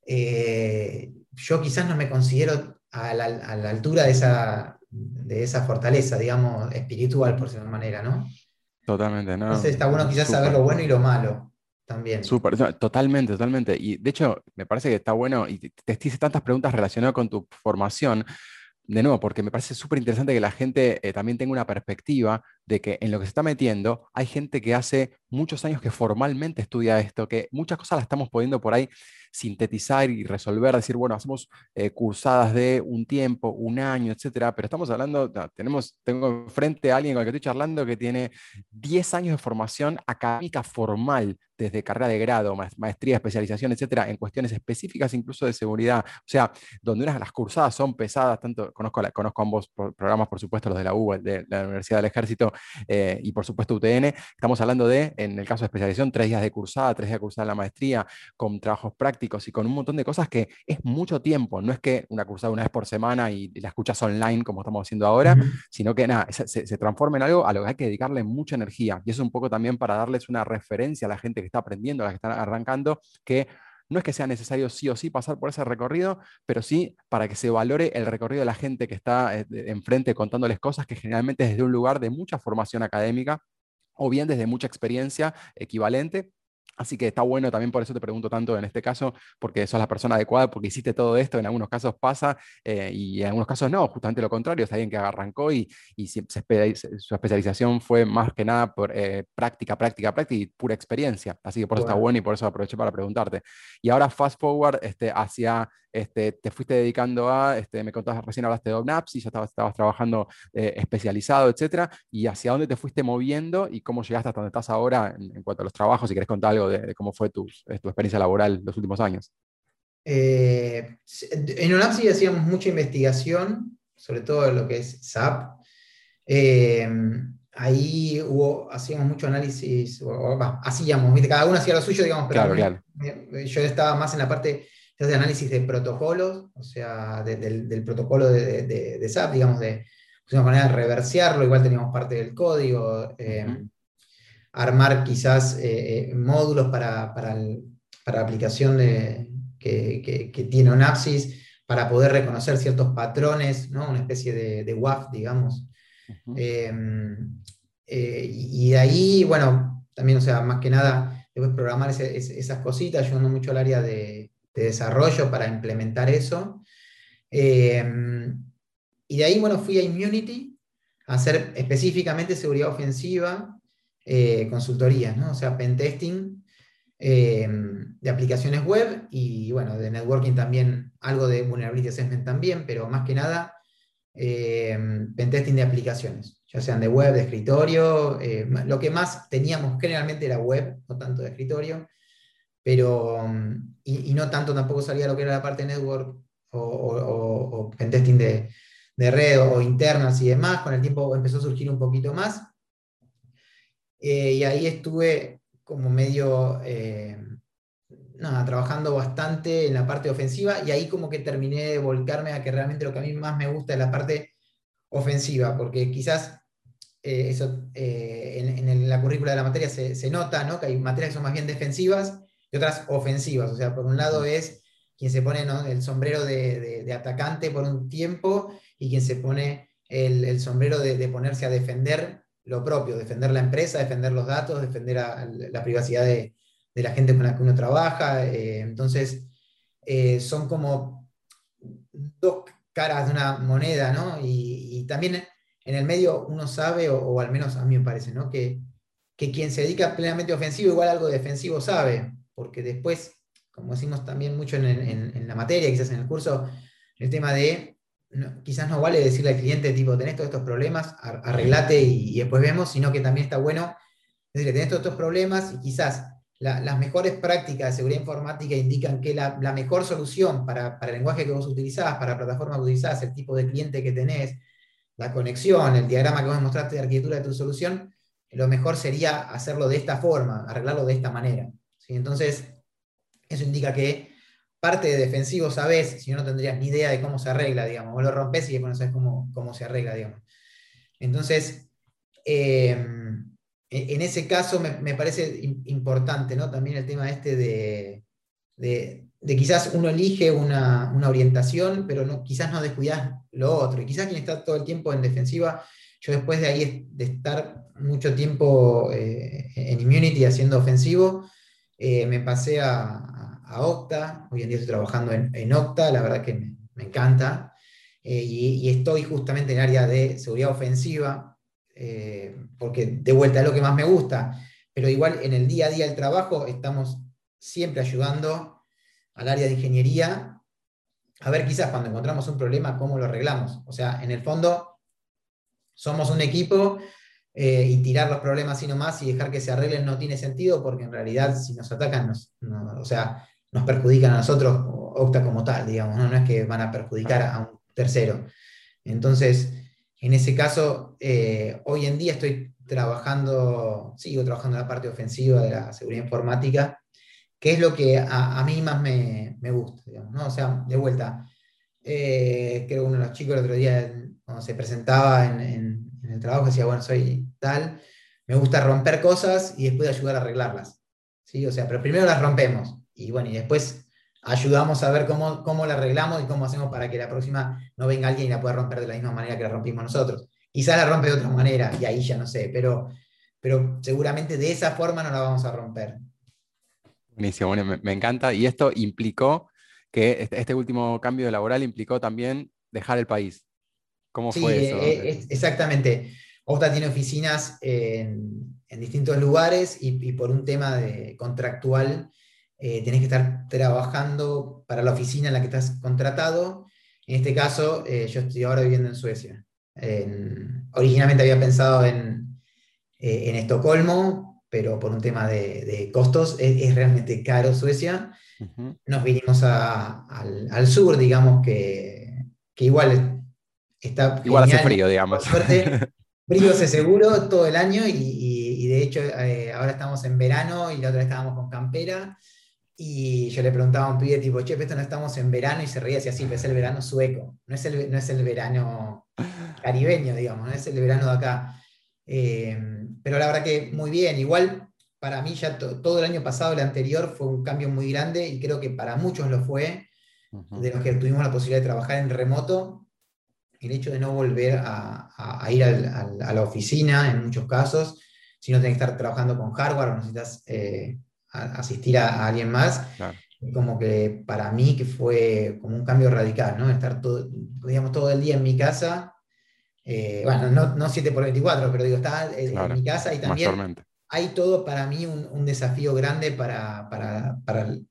Eh, yo quizás no me considero a la, a la altura de esa, de esa fortaleza, digamos, espiritual, por cierta manera, ¿no? Totalmente, ¿no? Entonces está bueno quizás saber lo bueno y lo malo también. Súper, totalmente, totalmente. Y de hecho, me parece que está bueno, y te, te hice tantas preguntas relacionadas con tu formación, de nuevo, porque me parece súper interesante que la gente eh, también tenga una perspectiva de que en lo que se está metiendo hay gente que hace muchos años que formalmente estudia esto, que muchas cosas las estamos pudiendo por ahí sintetizar y resolver, decir, bueno, hacemos eh, cursadas de un tiempo, un año, etcétera, pero estamos hablando, tenemos, tengo enfrente a alguien con el que estoy charlando que tiene 10 años de formación académica formal, desde carrera de grado, maestría, especialización, etcétera, en cuestiones específicas incluso de seguridad. O sea, donde unas las cursadas son pesadas, tanto conozco, conozco ambos programas, por supuesto, los de la U, de la Universidad del Ejército eh, y por supuesto UTN. Estamos hablando de, en el caso de especialización, tres días de cursada, tres días de cursada en la maestría, con trabajos prácticos y con un montón de cosas que es mucho tiempo. No es que una cursada una vez por semana y, la escuchas online como estamos haciendo ahora, sino que nada, se, se transforma en algo a lo que hay que dedicarle mucha energía. Y eso es un poco también para darles una referencia a la gente que está aprendiendo, la que están arrancando, que no es que sea necesario sí o sí pasar por ese recorrido, pero sí para que se valore el recorrido de la gente que está eh, enfrente contándoles cosas que generalmente es desde un lugar de mucha formación académica o bien desde mucha experiencia equivalente Así que está bueno también, por eso te pregunto tanto en este caso, porque sos la persona adecuada, porque hiciste todo esto, en algunos casos pasa eh, y en algunos casos no, justamente lo contrario, es alguien que arrancó y, y su especialización fue más que nada por eh, práctica, práctica, práctica y pura experiencia. Así que por eso está bueno y por eso aproveché para preguntarte. Y ahora fast forward este, hacia este, te fuiste dedicando a, este, me contabas, recién hablaste de OVNAPS y ya estabas, estabas trabajando eh, especializado, etcétera, y hacia dónde te fuiste moviendo y cómo llegaste hasta donde estás ahora en, cuanto a los trabajos, si querés contar algo de, cómo fue tu, eh, tu, experiencia laboral los últimos años. Eh, en OVNAPS sí hacíamos mucha investigación, sobre todo lo que es SAP. ahí hubo, hacíamos mucho análisis, hacíamos, cada uno hacía lo suyo, digamos, pero claro, yo estaba más en la parte hace análisis de protocolos, o sea, del, protocolo de, SAP, digamos, de una manera de reversearlo, igual teníamos parte del código, eh, armar quizás eh, eh, módulos para, para, la aplicación de, que, tiene un Apsis, para poder reconocer ciertos patrones, ¿no? una especie de, WAF, digamos. y de ahí, bueno, también, o sea, más que nada, después programar esas cositas, ayudando mucho al área de, de desarrollo para implementar eso. Eh, y de ahí, bueno, fui a Immunity a hacer específicamente seguridad ofensiva, eh, consultorías, ¿no? O sea, pentesting eh, de aplicaciones web y, bueno, de networking también, algo de vulnerability assessment también, pero más que nada, pentesting de aplicaciones, ya sean de web, de escritorio. lo que más teníamos generalmente era web, no tanto de escritorio pero, y, no tanto tampoco salía lo que era la parte network o, o, pentesting de, de, red o, internas y demás, con el tiempo empezó a surgir un poquito más. Eh, y ahí estuve como medio, eh, nada, trabajando bastante en la parte ofensiva y ahí como que terminé de volcarme a que realmente lo que a mí más me gusta es la parte ofensiva, porque quizás eh, eso en, la currícula de la materia se, nota, ¿no? Que hay materias que son más bien defensivas y otras ofensivas. O sea, por un lado es quien se pone el sombrero de, atacante por un tiempo y quien se pone el, sombrero de, ponerse a defender lo propio, defender la empresa, defender los datos, defender la privacidad de, la gente con la que uno trabaja. Eh, entonces, son como dos caras de una moneda, ¿no? Y, también en el medio uno sabe, o, al menos a mí me parece, ¿no? que, que quien se dedica plenamente ofensivo, igual algo defensivo sabe, porque después, como decimos también mucho en, la materia, quizás en el curso, el tema de, quizás no vale decirle al cliente, tipo, tenés todos estos problemas, arreglate y, después vemos, sino que también está bueno decirle, tenés todos estos problemas y quizás las mejores prácticas de seguridad informática indican que la, mejor solución para, el lenguaje que vos utilizás, para la plataforma que utilizás, el tipo de cliente que tenés, la conexión, el diagrama que vos mostraste de arquitectura de tu solución, lo mejor sería hacerlo de esta forma, arreglarlo de esta manera. Entonces, eso indica que parte de defensivo sabes, si no, no tendrías ni idea de cómo se arregla, digamos, vos lo rompes y después no sabes cómo, cómo se arregla, digamos. Entonces, em, en ese caso me, parece importante, ¿no? También el tema este de, de quizás uno elige una, orientación, pero no, quizás no descuidas lo otro. Y quizás quien está todo el tiempo en defensiva, yo después de ahí de estar mucho tiempo eh, en Immunity haciendo ofensivo, eh, me pasé a, Octa, hoy en día estoy trabajando en, Octa, la verdad que me, encanta, eh, y, estoy justamente en el área de seguridad ofensiva, porque de vuelta es lo que más me gusta, pero igual en el día a día del trabajo estamos siempre ayudando al área de ingeniería, a ver quizás cuando encontramos un problema, cómo lo arreglamos. O sea, en el fondo, somos un equipo eh, y tirar los problemas así nomás y dejar que se arreglen no tiene sentido porque en realidad si nos atacan, o sea, nos perjudican a nosotros, opta como tal, digamos, ¿no? es que van a perjudicar a un tercero. Entonces, en ese caso, eh, hoy en día estoy trabajando, sigo trabajando en la parte ofensiva de la seguridad informática que es lo que a, mí más me, gusta, ¿no? O sea, de vuelta, eh, creo que uno de los chicos el otro día, cuando se presentaba en, el trabajo, decía, bueno, soy tal, me gusta romper cosas y después ayudar a arreglarlas, ¿sí? O sea, pero primero las rompemos y bueno, y después ayudamos a ver cómo, cómo la arreglamos y cómo hacemos para que la próxima no venga alguien y la pueda romper de la misma manera que la rompimos nosotros. Quizá la rompe de otra manera y ahí ya no sé, pero, pero seguramente de esa forma no la vamos a romper. Buenísimo, bueno, me, encanta. Y esto implicó que este, este, último cambio laboral implicó también dejar el país. ¿Cómo fue eso? Eh, exactamente. OFTA tiene oficinas en, distintos lugares y, por un tema de contractual eh, tenés que estar trabajando para la oficina en la que estás contratado. En este caso, eh, yo estoy ahora viviendo en Suecia. originalmente había pensado en, en Estocolmo, pero por un tema de, costos es, realmente caro Suecia. Nos vinimos al, sur, digamos que, igual está... Igual hace frío, digamos. suerte, [LAUGHS] frío hace seguro todo el año y, de hecho eh, ahora estamos en verano y la otra vez estábamos con campera. Y yo le preguntaba a un pibe tipo, che, esto no estamos en verano, y se reía así, sí, pero es el verano sueco, no es el, no es el verano caribeño, digamos, no es el verano de acá. Eh, pero la verdad que muy bien, igual para mí ya todo el año pasado, el anterior, fue un cambio muy grande y creo que para muchos lo fue, de los que tuvimos la posibilidad de trabajar en remoto, el hecho de no volver a, ir a la oficina en muchos casos, sino tener que estar trabajando con hardware o necesitas eh, asistir a, alguien más. Como que para mí que fue como un cambio radical, ¿no? Estar todo, digamos, todo el día en mi casa eh, bueno, no, no 7 por 24, pero digo, está en mi casa y también hay todo para mí un, desafío grande para,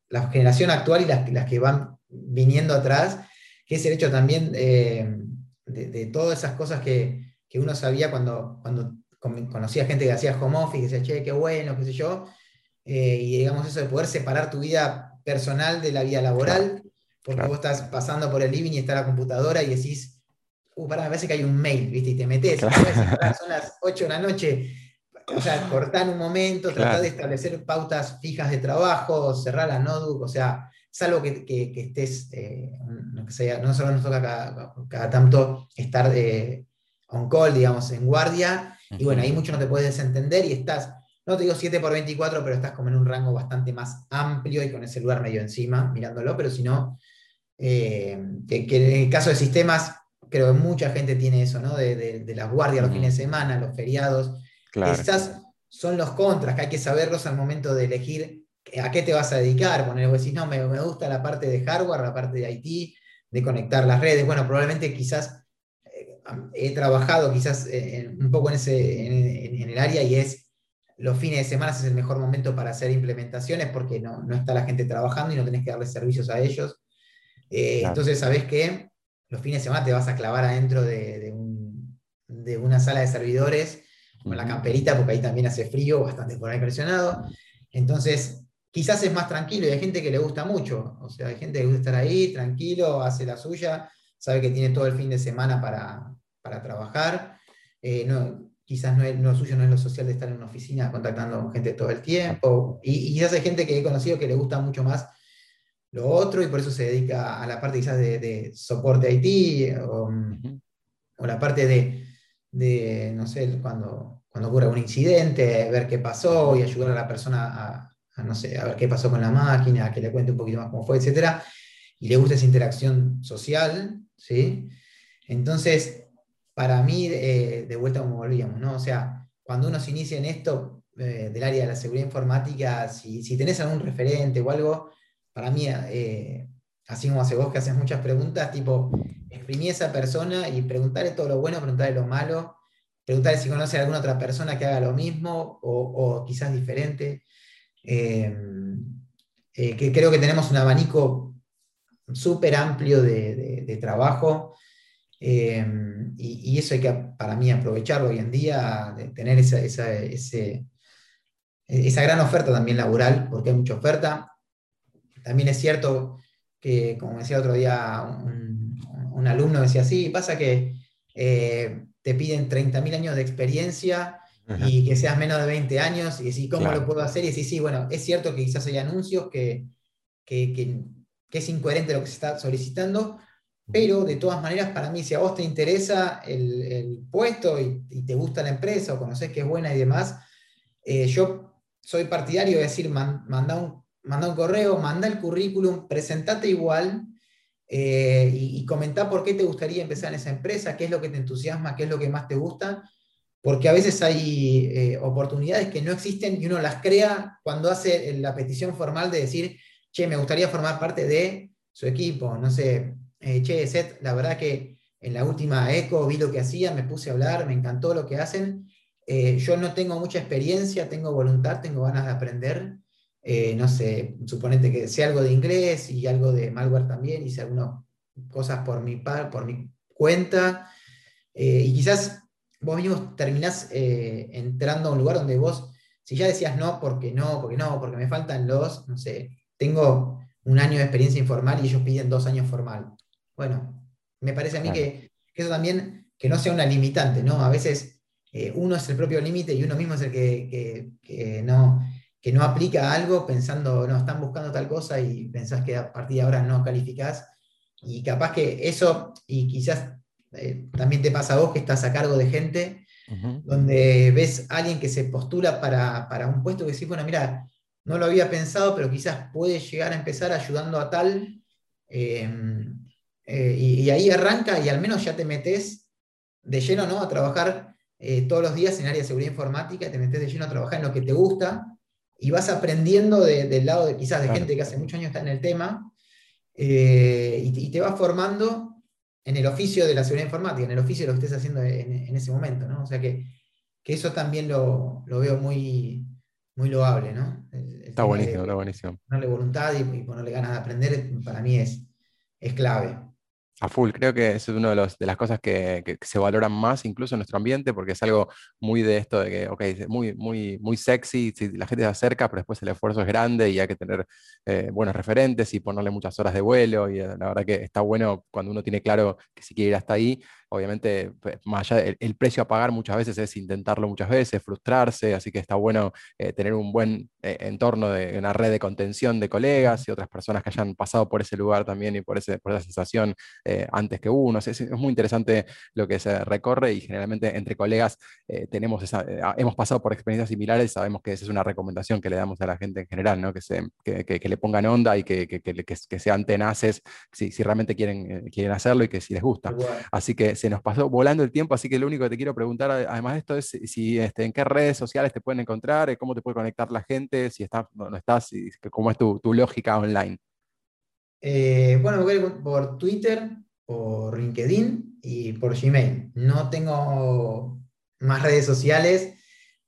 la generación actual y las, que van viniendo atrás, que es el hecho también eh, de, todas esas cosas que, uno sabía cuando, cuando conocía gente que hacía home office, que decía, che, qué bueno, qué sé yo, eh, y digamos eso de poder separar tu vida personal de la vida laboral, porque vos estás pasando por el living y está la computadora y decís, uh, pará, me parece que hay un mail, ¿viste? Y te metes, son las 8 de la noche, o sea, cortar un momento, tratar de establecer pautas fijas de trabajo, cerrar la notebook, o sea, salvo que, que, estés, eh, no, sea, no solo nos toca cada, tanto estar de on call, digamos, en guardia, y bueno, ahí mucho no te puedes desentender y estás, no te digo 7 por 24, pero estás como en un rango bastante más amplio y con el celular medio encima, mirándolo, pero si no, eh, que, en el caso de sistemas, creo que mucha gente tiene eso, ¿no? De, de, las guardias los fines de semana, los feriados. Claro. Estas son los contras, que hay que saberlos al momento de elegir a qué te vas a dedicar. Poner, vos decís, no, me, me, gusta la parte de hardware, la parte de IT, de conectar las redes. Bueno, probablemente quizás eh, he trabajado quizás un poco en, ese, en, el área y es los fines de semana es el mejor momento para hacer implementaciones porque no, no está la gente trabajando y no tenés que darle servicios a ellos. Eh, entonces, sabes que los fines de semana te vas a clavar adentro de, una sala de servidores con la camperita, porque ahí también hace frío, bastante por ahí presionado. Entonces, quizás es más tranquilo y hay gente que le gusta mucho. O sea, hay gente que gusta estar ahí, tranquilo, hace la suya, sabe que tiene todo el fin de semana para, trabajar. Eh, no, quizás no es, lo suyo no es lo social de estar en una oficina contactando con gente todo el tiempo. Y, y quizás hay gente que he conocido que le gusta mucho más lo otro y por eso se dedica a la parte quizás de, soporte IT o, la parte de, no sé, cuando, cuando ocurre un incidente, ver qué pasó y ayudar a la persona a, no sé, a ver qué pasó con la máquina, que le cuente un poquito más cómo fue, etc. Y le gusta esa interacción social, ¿sí? Entonces, para mí, eh, de vuelta como volvíamos, ¿no? O sea, cuando uno se inicia en esto eh, del área de la seguridad informática, si, si tenés algún referente o algo, para mí, eh, así como hace vos que haces muchas preguntas, tipo, exprimí a esa persona y preguntarle todo lo bueno, preguntarle lo malo, preguntarle si conoce a alguna otra persona que haga lo mismo o, quizás diferente. Eh, que creo que tenemos un abanico súper amplio de, trabajo y, eso hay que para mí aprovecharlo hoy en día, de tener esa, esa, esa gran oferta también laboral, porque hay mucha oferta. También es cierto que, como decía otro día un, alumno, decía, sí, pasa que eh, te piden 30.000 años de experiencia y que seas menos de 20 años y decís, ¿cómo lo puedo hacer? Y decís, sí, bueno, es cierto que quizás hay anuncios que, que, es incoherente lo que se está solicitando, pero de todas maneras, para mí, si a vos te interesa el, puesto y, te gusta la empresa o conoces que es buena y demás, eh, yo soy partidario de decir, manda un manda un correo, manda el currículum, presentate igual eh, y, y, comentá por qué te gustaría empezar en esa empresa, qué es lo que te entusiasma, qué es lo que más te gusta, porque a veces hay eh, oportunidades que no existen y uno las crea cuando hace la petición formal de decir, che, me gustaría formar parte de su equipo, no sé, eh, che, Seth, la verdad que en la última ECO vi lo que hacían, me puse a hablar, me encantó lo que hacen. yo no tengo mucha experiencia, tengo voluntad, tengo ganas de aprender. Eh, no sé, suponete que sea algo de inglés y algo de malware también, hice algunas cosas por mi, por mi cuenta, eh, y quizás vos mismo terminás eh, entrando a un lugar donde vos, si ya decías no, porque no, porque no, porque me faltan los, no sé, tengo un año de experiencia informal y ellos piden dos años formal. Bueno, me parece a mí que, eso también, que no sea una limitante, ¿no? A veces uno es el propio límite y uno mismo es el que, que no que no aplica algo pensando, no, están buscando tal cosa y pensás que a partir de ahora no calificás. Y capaz que eso, y quizás eh, también te pasa a vos que estás a cargo de gente, donde ves a alguien que se postula para, un puesto que decís, bueno, mira, no lo había pensado, pero quizás puede llegar a empezar ayudando a tal. Em, eh, y, ahí arranca y al menos ya te metes de lleno ¿no? a trabajar eh, todos los días en área de seguridad informática, te metes de lleno a trabajar en lo que te gusta y vas aprendiendo del lado de quizás de gente que hace muchos años está en el tema eh, y, te vas formando en el oficio de la seguridad informática, en el oficio de lo que estés haciendo en, ese momento, ¿no? O sea que, eso también lo, veo muy, muy loable, ¿no? está buenísimo, está buenísimo. Ponerle voluntad y, ponerle ganas de aprender para mí es, es clave. A full, creo que es una de, de las cosas que, se valoran más incluso en nuestro ambiente, porque es algo muy de esto de que, ok, muy, muy, muy sexy, si la gente se acerca, pero después el esfuerzo es grande y hay que tener eh, buenos referentes y ponerle muchas horas de vuelo, y eh, la verdad que está bueno cuando uno tiene claro que si quiere ir hasta ahí, obviamente, pues, más allá el, precio a pagar muchas veces es intentarlo muchas veces, frustrarse, así que está bueno eh, tener un buen eh, entorno de una red de contención de colegas y otras personas que hayan pasado por ese lugar también y por, ese, por esa sensación antes que uno. Es, es, muy interesante lo que se recorre y generalmente entre colegas tenemos esa, hemos pasado por experiencias similares, sabemos que esa es una recomendación que le damos a la gente en general, ¿no? que, se, que, que, le pongan onda y que, que sean tenaces si, si realmente quieren, quieren hacerlo y que si les gusta. Así que se nos pasó volando el tiempo, así que lo único que te quiero preguntar, además de esto, es si, este, en qué redes sociales te pueden encontrar, eh, cómo te puede conectar la gente, si estás, no estás, y cómo es tu, tu lógica online. Eh, bueno, voy por Twitter, por LinkedIn y por Gmail. No tengo más redes sociales.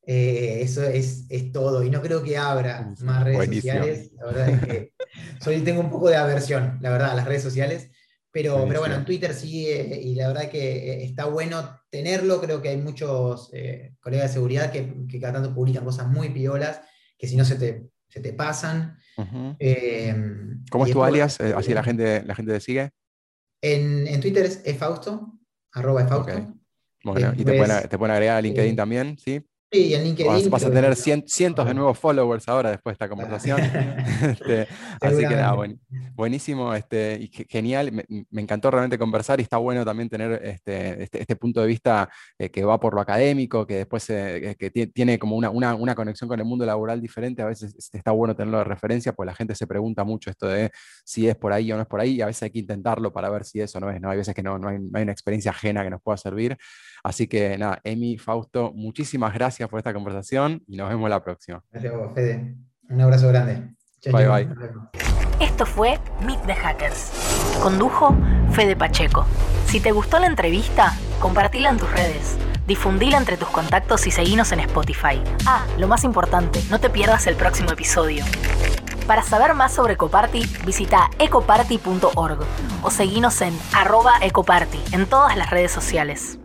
Eh, eso es, es, todo. Y no creo que abra más redes sociales. La verdad es que [LAUGHS] soy, tengo un poco de aversión, la verdad, a las redes sociales. Pero, pero bueno, en Twitter sí, eh, y la verdad que eh, está bueno tenerlo. Creo que hay muchos colegas de seguridad que, que, cada tanto publican cosas muy piolas, que si no se te, se te pasan. ¿Cómo es tu alias? así la gente, la gente te sigue. En, en Twitter es efausto, arroba efausto. Bueno, y te pueden, te pueden agregar a LinkedIn también, ¿sí? Sí, en LinkedIn. Vas, a tener cientos de nuevos followers ahora después de esta conversación. [LAUGHS] [LAUGHS] Este, así que nada, buenísimo este, y genial. Me, encantó realmente conversar y está bueno también tener este, este, este punto de vista eh, que va por lo académico, que después eh, que tiene como una, una, una, conexión con el mundo laboral diferente. A veces está bueno tenerlo de referencia, pues la gente se pregunta mucho esto de si es por ahí o no es por ahí, y a veces hay que intentarlo para ver si eso no es. ¿no? Hay veces que no, no, hay, no hay una experiencia ajena que nos pueda servir. Así que nada, Emi, Fausto, muchísimas gracias por esta conversación y nos vemos la próxima. Gracias a vos, Fede. Un abrazo grande. bye, bye. Esto fue Meet the Hackers. Condujo Fede Pacheco. Si te gustó la entrevista, compartila en tus redes. Difundila entre tus contactos y seguinos en Spotify. Ah, lo más importante, no te pierdas el próximo episodio. Para saber más sobre Ecoparty, visita ecoparty.org o seguinos en arroba ecoparty en todas las redes sociales.